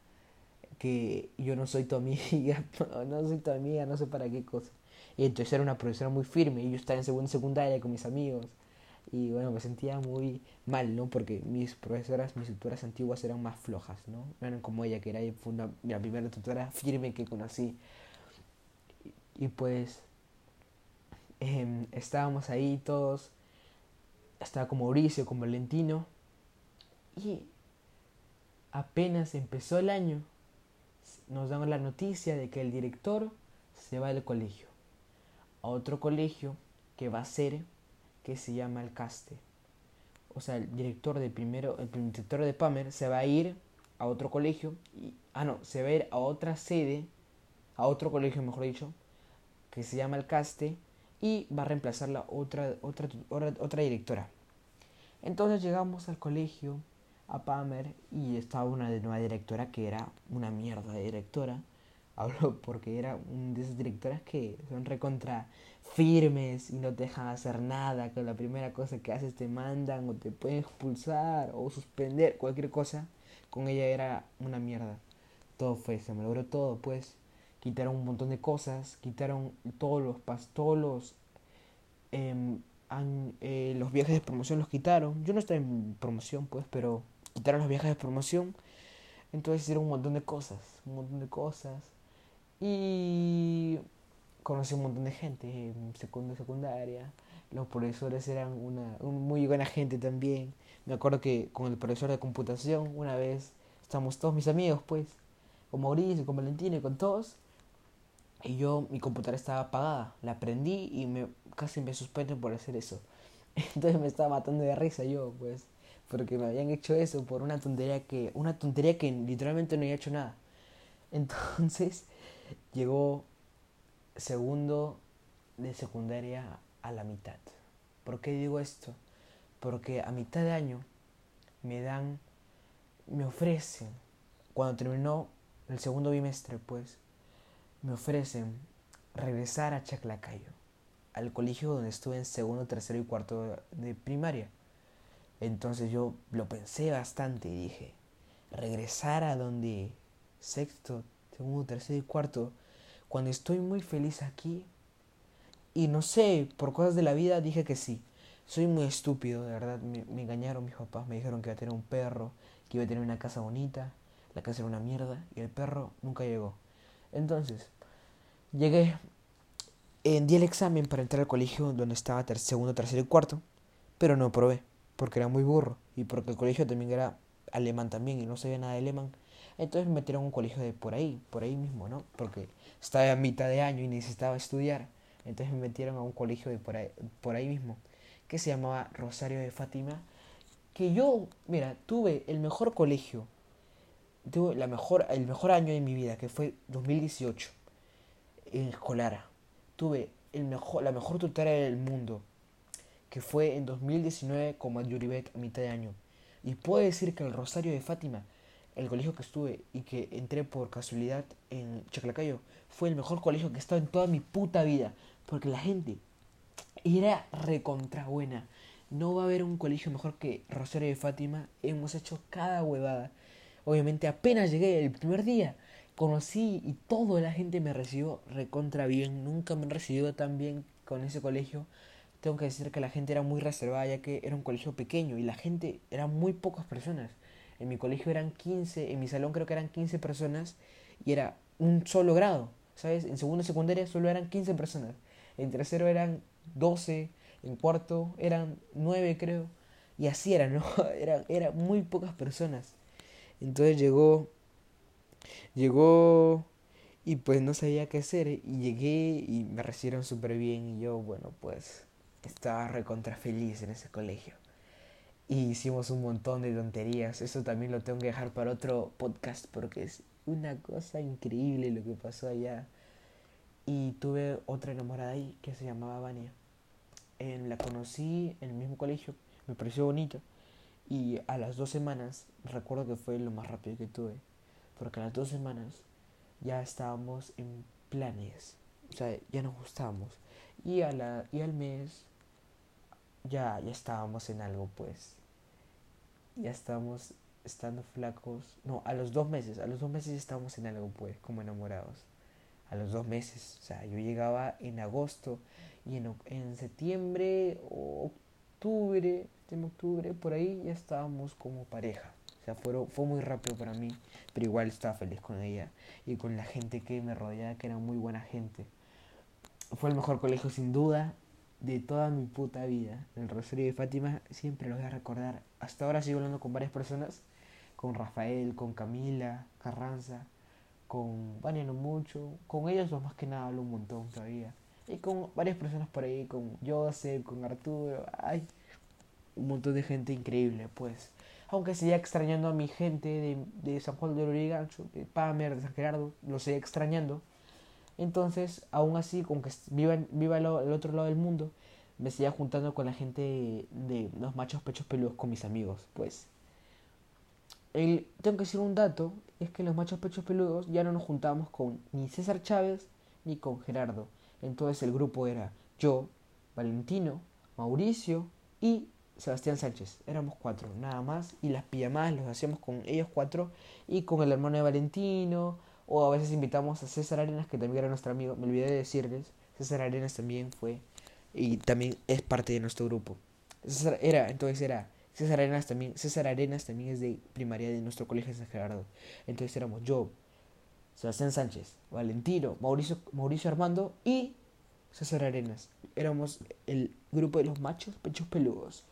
que yo no soy tu amiga, no soy tu amiga, no sé para qué cosa. Y entonces era una profesora muy firme y yo estaba en segunda secundaria con mis amigos y bueno, me sentía muy mal, ¿no? Porque mis profesoras, mis tutoras antiguas eran más flojas, ¿no? No eran como ella, que era la primera tutora firme que conocí. Y, pues em, estábamos ahí todos, estaba con Mauricio, con Valentino, y apenas empezó el año, nos dan la noticia de que el director se va del colegio a otro colegio que va a ser, que se llama el Caste. O sea, el director de primero, el director de Pamer se va a ir a otro colegio, y, ah no, se va a ir a otra sede, a otro colegio mejor dicho, que se llama el Caste, y va a reemplazar la otra, otra, otra directora. Entonces llegamos al colegio, a Pamer, y estaba una nueva directora que era una mierda de directora. Hablo porque era una de esas directoras que son recontra firmes y no te dejan hacer nada, que la primera cosa que haces te mandan o te pueden expulsar o suspender, cualquier cosa. Con ella era una mierda. Todo fue, se me logró todo, pues. Quitaron un montón de cosas, quitaron todos los, todos los em, eh, los viajes de promoción los quitaron. Yo no estaba en promoción, pues, pero quitaron los viajes de promoción. Entonces hicieron un montón de cosas, un montón de cosas. Y conocí un montón de gente en segundo secundaria. Los profesores eran una, muy buena gente también. Me acuerdo que con el profesor de computación, una vez, estamos todos mis amigos, pues, con Mauricio, con Valentina y con todos. Y yo, mi computadora estaba apagada. La prendí y me casi me suspenden por hacer eso. Entonces me estaba matando de risa yo, pues, porque me habían hecho eso por una tontería que, una tontería que literalmente no había hecho nada. Entonces llegó segundo de secundaria a la mitad. ¿Por qué digo esto? Porque a mitad de año me dan, me ofrecen, cuando terminó el segundo bimestre, pues, me ofrecen regresar a Chaclacayo al colegio donde estuve en segundo, tercero y cuarto de primaria. Entonces yo lo pensé bastante y dije, regresar a donde sexto, segundo, tercero y cuarto, cuando estoy muy feliz aquí. Y no sé, por cosas de la vida dije que sí. Soy muy estúpido, de verdad. Me, engañaron mis papás, me dijeron que iba a tener un perro, que iba a tener una casa bonita. La casa era una mierda y el perro nunca llegó. Entonces, llegué di el examen para entrar al colegio donde estaba segundo, tercero y cuarto, pero no probé, porque era muy burro y porque el colegio también era alemán también y no sabía nada de alemán. Entonces me metieron a un colegio de por ahí, por ahí mismo, ¿no? Porque estaba a mitad de año y necesitaba estudiar. Entonces me metieron a un colegio de por ahí, por ahí mismo, que se llamaba Rosario de Fátima. Que yo, mira, tuve el mejor colegio, tuve la mejor, el mejor año de mi vida, que fue 2018, en escolar tuve el mejor, la mejor tutora del mundo, que fue en 2019 como Yuribet a mitad de año. Y puedo decir que el Rosario de Fátima, el colegio que estuve y que entré por casualidad en Chaclacayo, fue el mejor colegio que he estado en toda mi puta vida. Porque la gente era recontra buena. No va a haber un colegio mejor que Rosario de Fátima. Hemos hecho cada huevada. Obviamente apenas llegué el primer día conocí y toda la gente me recibió recontra bien. Nunca me han recibido tan bien con ese colegio. Tengo que decir que la gente era muy reservada ya que era un colegio pequeño y la gente eran muy pocas personas. En mi colegio eran 15, en mi salón creo que eran 15 personas y era un solo grado, ¿sabes? En segundo y secundaria solo eran 15 personas. En tercero eran 12, en cuarto eran 9 creo. Y así era, ¿no? Eran era muy pocas personas. Entonces llegó Llegó y pues no sabía qué hacer y llegué y me recibieron súper bien y yo, bueno, pues estaba recontra feliz en ese colegio. Y hicimos un montón de tonterías, eso también lo tengo que dejar para otro podcast porque es una cosa increíble lo que pasó allá. Y tuve otra enamorada ahí que se llamaba Vania. En, la conocí en el mismo colegio, me pareció bonito. Y a las dos semanas, recuerdo que fue lo más rápido que tuve porque a las dos semanas ya estábamos en planes, o sea, ya nos gustábamos. Y, a la, y al mes ya, ya estábamos en algo, pues. Ya estábamos estando flacos. No, a los dos meses, a los dos meses estábamos en algo, pues, como enamorados. A los dos meses, o sea, yo llegaba en agosto y en, en septiembre o octubre, en octubre, por ahí ya estábamos como pareja. O sea, fue, fue muy rápido para mí, pero igual estaba feliz con ella y con la gente que me rodeaba, que era muy buena gente. Fue el mejor colegio sin duda de toda mi puta vida. El Rosario de Fátima siempre lo voy a recordar. Hasta ahora sigo hablando con varias personas, con Rafael, con Camila Carranza, con Vania no mucho, con ellos los más que nada hablo un montón todavía. Y con varias personas por ahí, con Joseph, con Arturo, hay un montón de gente increíble, pues. Aunque siga extrañando a mi gente de, de San Juan de Lurigancho, de Pamer, de San Gerardo, lo sigue extrañando. Entonces, aún así, aunque viva, viva al otro lado del mundo, me seguía juntando con la gente de los machos pechos peludos, con mis amigos, pues. El, tengo que decir un dato, es que los machos pechos peludos ya no nos juntábamos con ni César Chávez ni con Gerardo. Entonces el grupo era yo, Valentino, Mauricio y Sebastián Sánchez. Éramos cuatro, nada más. Y las pijamadas los hacíamos con ellos cuatro y con el hermano de Valentino. O a veces invitamos a César Arenas, que también era nuestro amigo. Me olvidé de decirles. César Arenas también fue y también es parte de nuestro grupo. César era, entonces era César Arenas también. César Arenas también es de primaria de nuestro colegio de San Gerardo. Entonces éramos yo, Sebastián Sánchez, Valentino, Mauricio, Mauricio Armando y César Arenas. Éramos el grupo de los machos pechos peludos.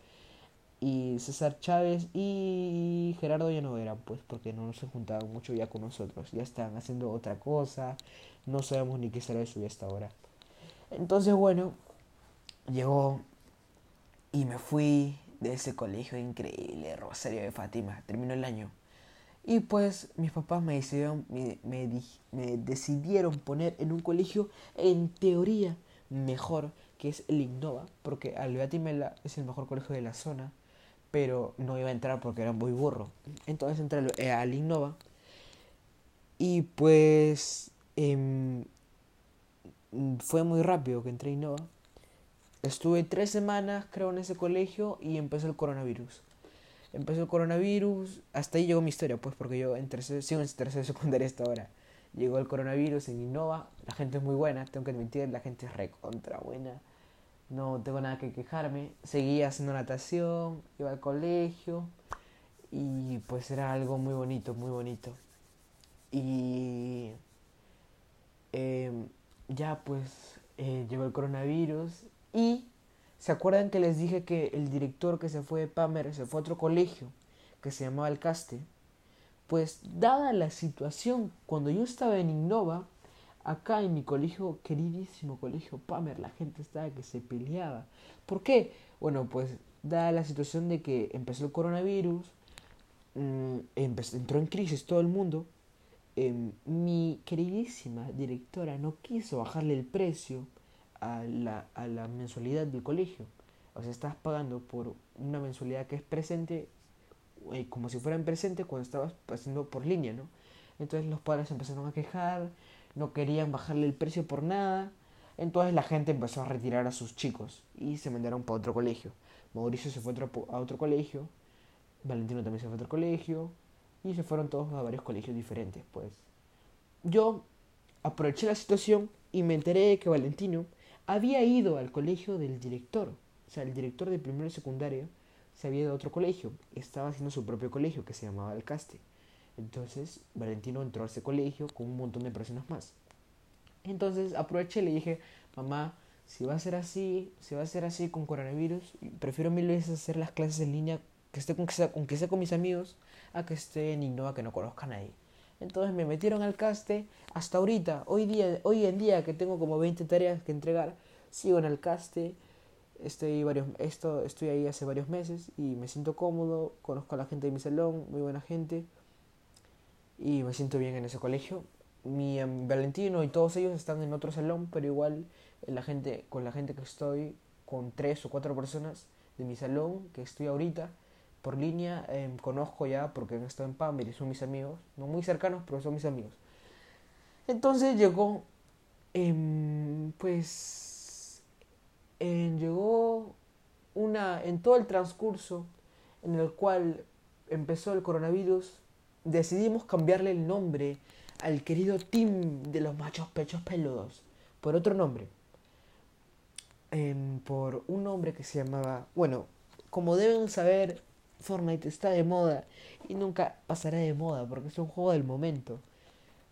Y César Chávez y Gerardo ya no eran, pues, porque no se juntaban mucho ya con nosotros. Ya estaban haciendo otra cosa. No sabemos ni qué será eso ya hasta ahora. Entonces, bueno, llegó y me fui de ese colegio increíble, Rosario de Fátima. Terminó el año. Y pues mis papás me decidieron, me, me, decidieron poner en un colegio en teoría mejor, que es el Innova, porque Albeatimela es el mejor colegio de la zona, pero no iba a entrar porque era muy burro. Entonces entré eh, al Innova y pues em, fue muy rápido que entré a Innova. Estuve tres semanas creo en ese colegio y empezó el coronavirus empezó el coronavirus, hasta ahí llegó mi historia, pues porque yo en tercer, sigo en tercero secundaria hasta ahora. Llegó el coronavirus en Innova, la gente es muy buena, tengo que admitir, la gente es recontra buena. No tengo nada que quejarme. Seguía haciendo natación, iba al colegio y pues era algo muy bonito, muy bonito. Y em, ya pues eh, llegó el coronavirus y ¿Se acuerdan que les dije que el director que se fue de Pamer se fue a otro colegio que se llamaba Alcaste? Pues dada la situación, cuando yo estaba en Innova, acá en mi colegio, queridísimo colegio Pamer, la gente estaba que se peleaba. ¿Por qué? Bueno, pues dada la situación de que empezó el coronavirus, mm, entró en crisis todo el mundo, em, mi queridísima directora no quiso bajarle el precio a la, a la mensualidad del colegio. O sea, estás pagando por una mensualidad que es presente, eh, como si fuera en presente cuando estabas pasando por línea, ¿no? Entonces los padres empezaron a quejar, no querían bajarle el precio por nada. Entonces la gente empezó a retirar a sus chicos y se mandaron para otro colegio. Mauricio se fue a otro, colegio, Valentino también se fue a otro colegio y se fueron todos a varios colegios diferentes, pues. Yo aproveché la situación y me enteré de que Valentino había ido al colegio del director. O sea, el director de primero y secundaria se había ido a otro colegio. Estaba haciendo su propio colegio que se llamaba Alcaste. Entonces Valentino entró a ese colegio con un montón de personas más. Entonces aproveché y le dije, mamá, si va a ser así, si va a ser así con coronavirus, prefiero mil veces hacer las clases en línea que esté con que sea, con, que con mis amigos a que esté en Innova que no conozca a nadie. Entonces me metieron al caste hasta ahorita, hoy, día, hoy en día que tengo como 20 tareas que entregar, sigo en el caste, estoy, varios, esto, estoy ahí hace varios meses y me siento cómodo, conozco a la gente de mi salón, muy buena gente y me siento bien en ese colegio. Mi em, Valentino y todos ellos están en otro salón, pero igual la gente, con la gente que estoy, con tres o cuatro personas de mi salón que estoy ahorita, por línea em, conozco ya porque han estado en Pamir y son mis amigos, no muy cercanos, pero son mis amigos. Entonces llegó, em, pues, llegó una, en todo el transcurso en el cual empezó el coronavirus, decidimos cambiarle el nombre al querido team de los machos pechos peludos por otro nombre. Em, por un nombre que se llamaba, bueno, como deben saber, Fortnite está de moda y nunca pasará de moda porque es un juego del momento.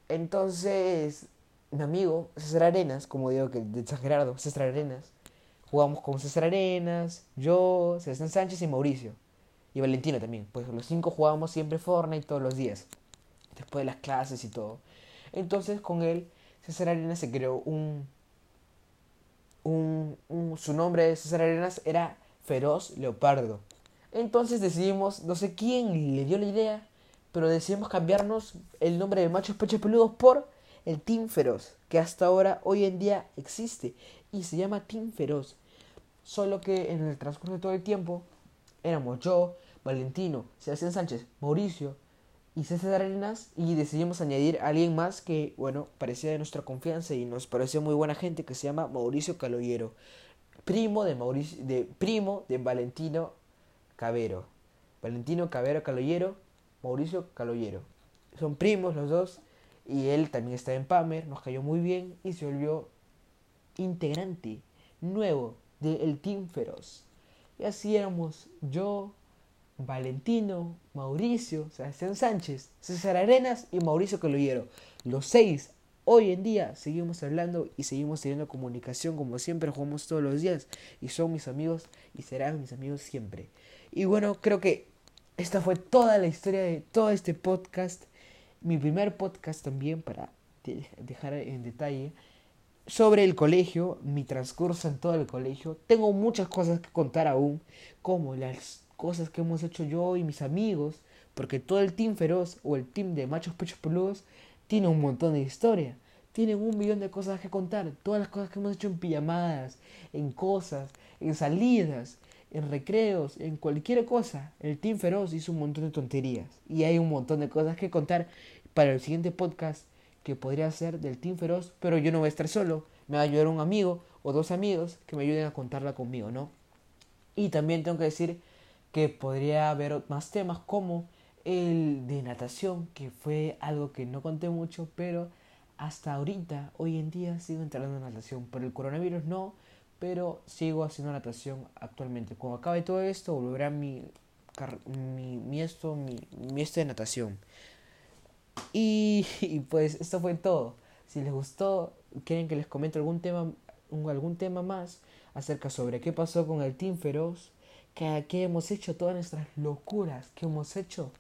Entonces, mi amigo César Arenas, como digo que de San César Arenas, jugamos con César Arenas, yo, César Sánchez y Mauricio. Y Valentino también. Pues los cinco jugábamos siempre Fortnite todos los días. Después de las clases y todo. Entonces con él, César Arenas se creó un, un, su nombre de César Arenas era Feroz Leopardo. Entonces decidimos, no sé quién le dio la idea, pero decidimos cambiarnos el nombre de Machos Pechos Peludos por el Team Feroz, que hasta ahora, hoy en día, existe y se llama Team Feroz. Solo que en el transcurso de todo el tiempo éramos yo, Valentino, Sebastián Sánchez, Mauricio y César Arenas y decidimos añadir a alguien más que, bueno, parecía de nuestra confianza y nos pareció muy buena gente que se llama Mauricio Caloyero, primo de Mauricio, de primo de Valentino Cabero. Valentino Cabero Caloyero, Mauricio Caloyero. Son primos los dos y él también está en Pamer, nos cayó muy bien y se volvió integrante nuevo del Team Feroz. Y así éramos yo, Valentino, Mauricio, Sebastián Sánchez, César Arenas y Mauricio Caloyero. Los seis hoy en día seguimos hablando y seguimos teniendo comunicación como siempre jugamos todos los días y son mis amigos y serán mis amigos siempre. Y bueno, creo que esta fue toda la historia de todo este podcast. Mi primer podcast también para dejar en detalle sobre el colegio, mi transcurso en todo el colegio. Tengo muchas cosas que contar aún, como las cosas que hemos hecho yo y mis amigos, porque todo el team feroz o el team de machos pechos peludos tiene un montón de historia. Tienen un millón de cosas que contar. Todas las cosas que hemos hecho en pijamadas, en cosas, en salidas, en recreos, en cualquier cosa. El Team Feroz hizo un montón de tonterías. Y hay un montón de cosas que contar para el siguiente podcast que podría ser del Team Feroz, pero yo no voy a estar solo, me va a ayudar un amigo o dos amigos que me ayuden a contarla conmigo, ¿no? Y también tengo que decir que podría haber más temas como el de natación, que fue algo que no conté mucho, pero hasta ahorita, hoy en día, sigo entrando en natación. Por el coronavirus no, pero sigo haciendo natación actualmente. Cuando acabe todo esto, volverá mi, mi, mi esto, mi, mi esto de natación. Y, pues esto fue todo. Si les gustó, quieren que les comente algún tema, algún tema más acerca sobre qué pasó con el Team Feroz, que, que hemos hecho, todas nuestras locuras que hemos hecho,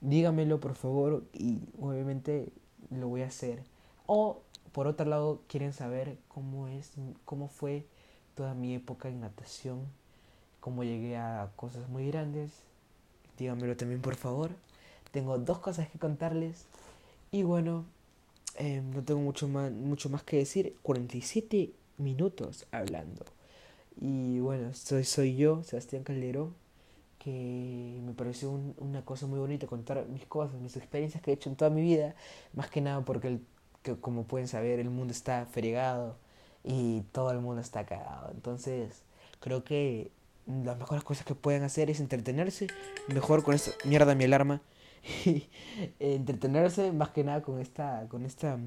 dígamelo por favor y obviamente lo voy a hacer. O por otro lado, quieren saber cómo es, cómo fue toda mi época en natación, cómo llegué a cosas muy grandes, dígamelo también por favor. Tengo dos cosas que contarles. Y bueno, eh, no tengo mucho más, mucho más que decir. 47 minutos hablando. Y bueno, soy, soy yo, Sebastián Calderón, que me pareció una cosa muy bonita contar mis cosas, mis experiencias que he hecho en toda mi vida. Más que nada porque, el, que, como pueden saber, el mundo está fregado y todo el mundo está cagado. Entonces, creo que las mejores cosas que pueden hacer es entretenerse. Mejor con esta mierda mi alarma entretenerse más que nada con esta con esta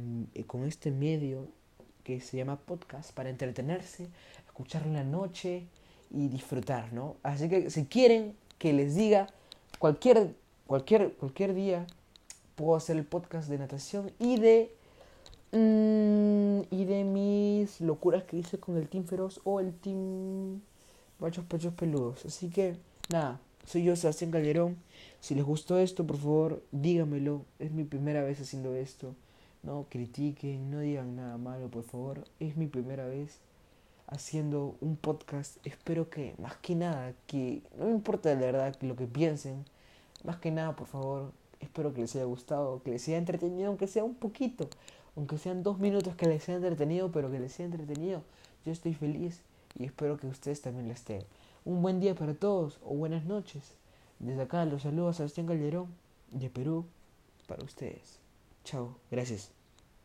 con este medio que se llama podcast para entretenerse escucharlo en la noche y disfrutar no así que si quieren que les diga cualquier cualquier cualquier día puedo hacer el podcast de natación y de mm, y de mis locuras que hice con el team feroz o el team machos pechos peludos. Así que nada soy yo Sebastián Calderón si les gustó esto, por favor, dígamelo. Es mi primera vez haciendo esto. No critiquen, no digan nada malo, por favor. Es mi primera vez haciendo un podcast. Espero que, más que nada, que no me importa de verdad lo que piensen. Más que nada, por favor, espero que les haya gustado, que les haya entretenido, aunque sea un poquito. Aunque sean dos minutos que les haya entretenido, pero que les haya entretenido. Yo estoy feliz y espero que ustedes también lo estén. Un buen día para todos o buenas noches. Desde acá los saludos a Sebastián Calderón de Perú para ustedes. Chao, gracias.